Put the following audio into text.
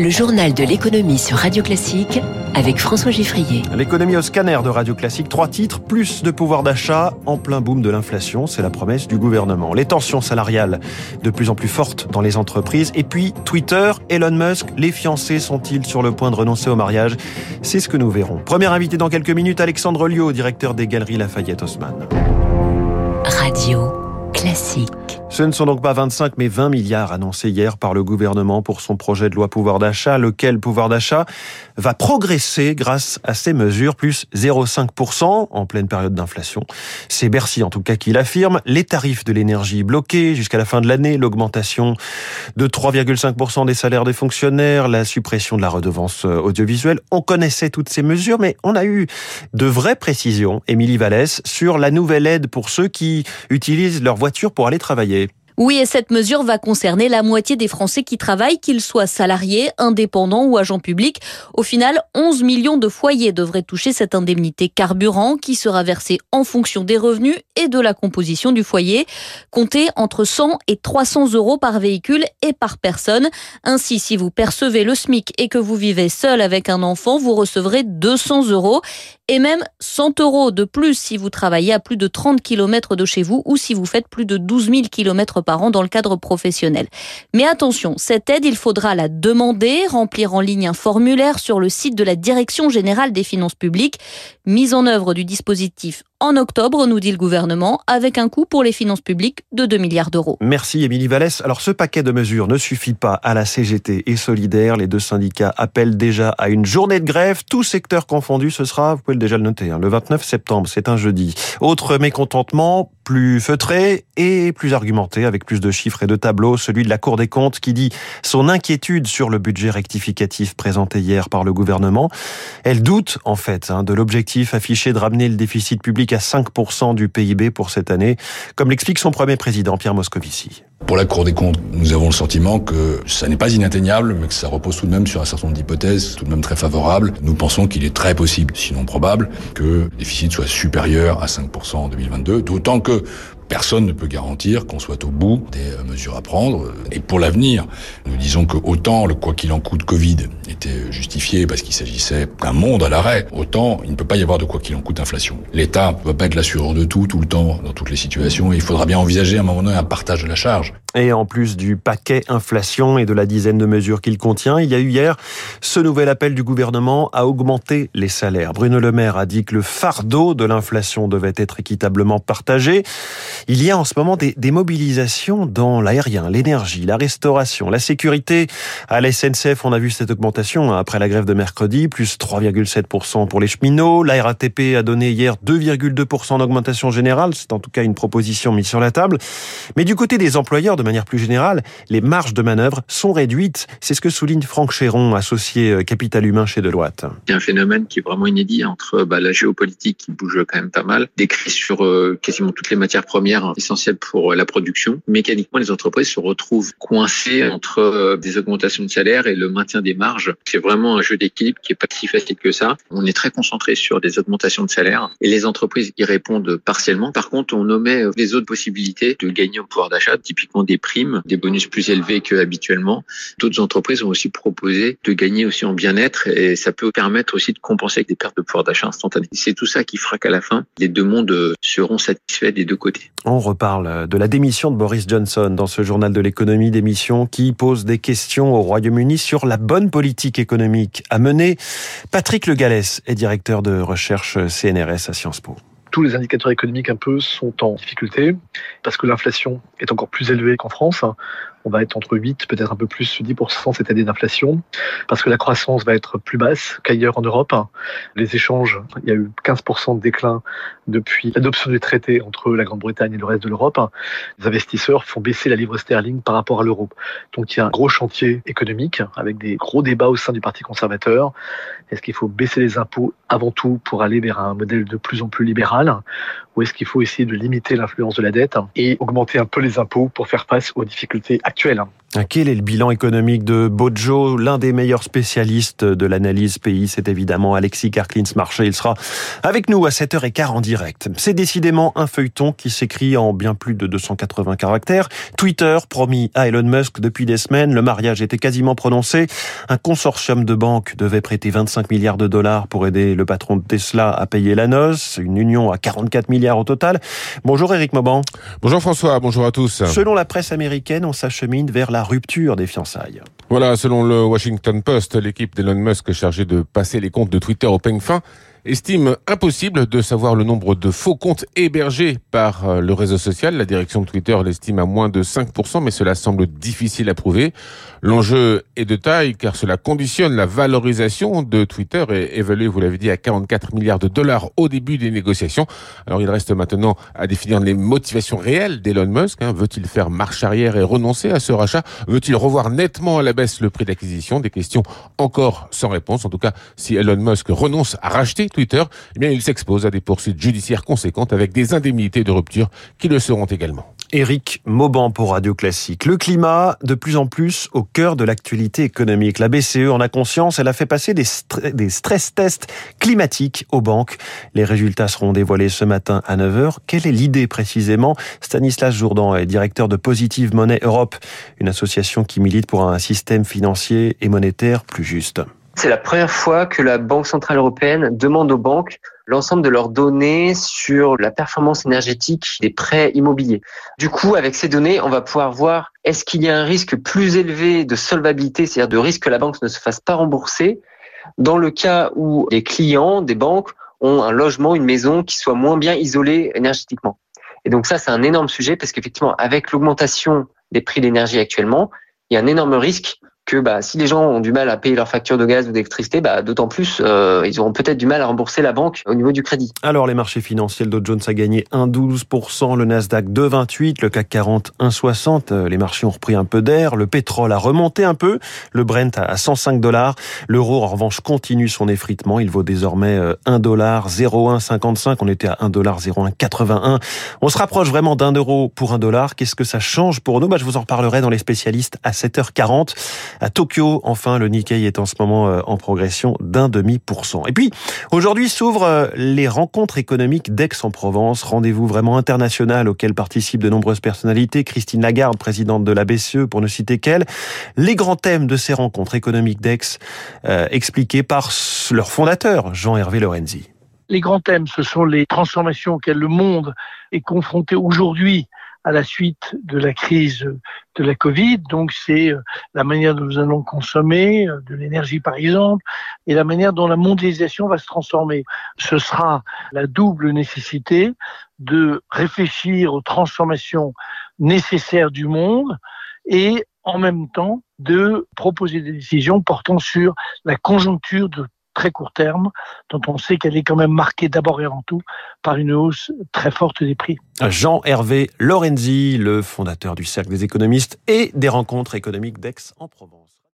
Le journal de l'économie sur Radio Classique avec François Giffrier. L'économie au scanner de Radio Classique, trois titres, plus de pouvoir d'achat en plein boom de l'inflation, c'est la promesse du gouvernement. Les tensions salariales de plus en plus fortes dans les entreprises et puis Twitter, Elon Musk, les fiancés sont-ils sur le point de renoncer au mariage? C'est ce que nous verrons. Premier invité dans quelques minutes, Alexandre Liot, directeur des Galeries Lafayette Haussmann. Radio Classique. Ce ne sont donc pas 25 mais 20 milliards annoncés hier par le gouvernement pour son projet de loi pouvoir d'achat, lequel pouvoir d'achat va progresser grâce à ces mesures, plus 0,5% en pleine période d'inflation. C'est Bercy en tout cas qui l'affirme. Les tarifs de l'énergie bloqués jusqu'à la fin de l'année, l'augmentation de 3,5% des salaires des fonctionnaires, la suppression de la redevance audiovisuelle. On connaissait toutes ces mesures, mais on a eu de vraies précisions, Émilie Vallès, sur la nouvelle aide pour ceux qui utilisent leur voiture pour aller travailler. Oui, et cette mesure va concerner la moitié des Français qui travaillent, qu'ils soient salariés, indépendants ou agents publics. Au final, 11 millions de foyers devraient toucher cette indemnité carburant qui sera versée en fonction des revenus et de la composition du foyer. Comptez entre 100 et 300 euros par véhicule et par personne. Ainsi, si vous percevez le SMIC et que vous vivez seul avec un enfant, vous recevrez 200 euros et même 100 euros de plus si vous travaillez à plus de 30 km de chez vous ou si vous faites plus de 12 000 km par an dans le cadre professionnel. Mais attention, cette aide, il faudra la demander, remplir en ligne un formulaire sur le site de la Direction générale des finances publiques. Mise en œuvre du dispositif en octobre, nous dit le gouvernement, avec un coût pour les finances publiques de 2 milliards d'euros. Merci Émilie Vallès. Alors ce paquet de mesures ne suffit pas à la CGT et Solidaire. Les deux syndicats appellent déjà à une journée de grève, tout secteur confondu. Ce sera, vous pouvez déjà le noter, hein, le 29 septembre, c'est un jeudi. Autre mécontentement, plus feutré et plus argumenté, avec plus de chiffres et de tableaux, celui de la Cour des comptes qui dit son inquiétude sur le budget rectificatif présenté hier par le gouvernement. Elle doute en fait hein, de l'objectif affiché de ramener le déficit public à 5% du PIB pour cette année, comme l'explique son premier président, Pierre Moscovici. Pour la Cour des comptes, nous avons le sentiment que ça n'est pas inatteignable, mais que ça repose tout de même sur un certain nombre d'hypothèses, tout de même très favorables. Nous pensons qu'il est très possible, sinon probable, que le déficit soit supérieur à 5% en 2022, d'autant que Merci. Personne ne peut garantir qu'on soit au bout des euh, mesures à prendre. Et pour l'avenir, nous disons que autant le quoi qu'il en coûte Covid était justifié parce qu'il s'agissait d'un monde à l'arrêt, autant il ne peut pas y avoir de quoi qu'il en coûte inflation. L'État ne peut pas être l'assureur de tout, tout le temps, dans toutes les situations. Et il faudra bien envisager à un moment donné un partage de la charge. Et en plus du paquet inflation et de la dizaine de mesures qu'il contient, il y a eu hier ce nouvel appel du gouvernement à augmenter les salaires. Bruno Le Maire a dit que le fardeau de l'inflation devait être équitablement partagé. Il y a en ce moment des, mobilisations dans l'aérien, l'énergie, la restauration, la sécurité. À la SNCF, on a vu cette augmentation après la grève de mercredi, plus 3,7% pour les cheminots. La RATP a donné hier 2,2% d'augmentation générale. C'est en tout cas une proposition mise sur la table. Mais du côté des employeurs, de manière plus générale, les marges de manœuvre sont réduites. C'est ce que souligne Franck Chéron, associé euh, capital humain chez Deloitte. Il y a un phénomène qui est vraiment inédit entre bah, la géopolitique qui bouge quand même pas mal, des crises sur euh, quasiment toutes les matières premières essentielles pour euh, la production. Mécaniquement, les entreprises se retrouvent coincées entre des augmentations de salaire et le maintien des marges. C'est vraiment un jeu d'équilibre qui est pas si facile que ça. On est très concentré sur des augmentations de salaire et les entreprises y répondent partiellement. Par contre, on omet les autres possibilités de gagner au pouvoir d'achat, typiquement des primes, des bonus plus élevés qu'habituellement. D'autres entreprises ont aussi proposé de gagner aussi en bien-être et ça peut permettre aussi de compenser avec des pertes de pouvoir d'achat instantanées. C'est tout ça qui fera qu'à la fin, les deux mondes seront satisfaits des deux côtés. On reparle de la démission de Boris Johnson dans ce journal de l'économie démission qui pose des questions au Royaume-Uni sur la bonne politique économique à mener. Patrick Le Gallès est directeur de recherche CNRS à Sciences Po tous les indicateurs économiques un peu sont en difficulté parce que l'inflation est encore plus élevée qu'en France. On va être entre 8, peut-être un peu plus 10% cette année d'inflation, parce que la croissance va être plus basse qu'ailleurs en Europe. Les échanges, il y a eu 15% de déclin depuis l'adoption du traité entre la Grande-Bretagne et le reste de l'Europe. Les investisseurs font baisser la livre sterling par rapport à l'euro. Donc il y a un gros chantier économique avec des gros débats au sein du Parti conservateur. Est-ce qu'il faut baisser les impôts avant tout pour aller vers un modèle de plus en plus libéral? Ou est-ce qu'il faut essayer de limiter l'influence de la dette et augmenter un peu les impôts pour faire face aux difficultés actuelle. Hein. Ah, quel est le bilan économique de Bojo L'un des meilleurs spécialistes de l'analyse pays, c'est évidemment Alexis Karklins-Marché. Il sera avec nous à 7h15 en direct. C'est décidément un feuilleton qui s'écrit en bien plus de 280 caractères. Twitter promis à Elon Musk depuis des semaines. Le mariage était quasiment prononcé. Un consortium de banques devait prêter 25 milliards de dollars pour aider le patron de Tesla à payer la noce. Une union à 44 milliards au total. Bonjour Eric Mauban. Bonjour François, bonjour à tous. Selon la presse américaine, on s'achemine vers la la rupture des fiançailles. Voilà, selon le Washington Post, l'équipe d'Elon Musk chargée de passer les comptes de Twitter au peigne fin estime impossible de savoir le nombre de faux comptes hébergés par euh, le réseau social. La direction de Twitter l'estime à moins de 5%, mais cela semble difficile à prouver. L'enjeu est de taille car cela conditionne la valorisation de Twitter et évalué, vous l'avez dit, à 44 milliards de dollars au début des négociations. Alors il reste maintenant à définir les motivations réelles d'Elon Musk. Hein. Veut-il faire marche arrière et renoncer à ce rachat? Veut-il revoir nettement à la baisse le prix d'acquisition? Des questions encore sans réponse. En tout cas, si Elon Musk renonce à racheter Twitter, eh il s'expose à des poursuites judiciaires conséquentes avec des indemnités de rupture qui le seront également. Éric Mauban pour Radio Classique. Le climat, de plus en plus au cœur de l'actualité économique. La BCE en a conscience, elle a fait passer des, stress tests climatiques aux banques. Les résultats seront dévoilés ce matin à 9h. Quelle est l'idée précisément? Stanislas Jourdan est directeur de Positive Money Europe, une association qui milite pour un système financier et monétaire plus juste. C'est la première fois que la Banque Centrale Européenne demande aux banques l'ensemble de leurs données sur la performance énergétique des prêts immobiliers. Du coup, avec ces données, on va pouvoir voir est-ce qu'il y a un risque plus élevé de solvabilité, c'est-à-dire de risque que la banque ne se fasse pas rembourser, dans le cas où les clients des banques ont un logement, une maison qui soit moins bien isolée énergétiquement. Et donc ça, c'est un énorme sujet parce qu'effectivement, avec l'augmentation des prix d'énergie actuellement, il y a un énorme risque que bah, si les gens ont du mal à payer leurs factures de gaz ou d'électricité, bah, d'autant plus, euh, ils auront peut-être du mal à rembourser la banque au niveau du crédit. Alors les marchés financiers, le Dow Jones a gagné 1,12%, le Nasdaq 2,28%, le CAC 40 1,60%. Euh, les marchés ont repris un peu d'air, le pétrole a remonté un peu, le Brent à 105 dollars. L'euro en revanche continue son effritement, il vaut désormais 1 dollar 0,155. On était à 1 dollar 0,181. On se rapproche vraiment d'un euro pour un dollar. Qu'est-ce que ça change pour nous? Bah, Je vous en reparlerai dans les spécialistes à 7h40. À Tokyo, enfin, le Nikkei est en ce moment euh, en progression d'un demi pour cent. Et puis, aujourd'hui s'ouvrent euh, les rencontres économiques d'Aix-en-Provence, rendez-vous vraiment international auquel participent de nombreuses personnalités. Christine Lagarde, présidente de la BCE, pour ne citer qu'elle. Les grands thèmes de ces rencontres économiques d'Aix, euh, expliqués par leur fondateur, Jean-Hervé Lorenzi. Les grands thèmes, ce sont les transformations auxquelles le monde est confronté aujourd'hui à la suite de la crise de la Covid. Donc c'est euh, la manière dont nous allons consommer euh, de l'énergie par exemple et la manière dont la mondialisation va se transformer. Ce sera la double nécessité de réfléchir aux transformations nécessaires du monde et en même temps de proposer des décisions portant sur la conjoncture de très court terme, dont on sait qu'elle est quand même marquée d'abord et avant tout par une hausse très forte des prix. Jean-Hervé Lorenzi, le fondateur du Cercle des économistes et des rencontres économiques d'Aix en Provence.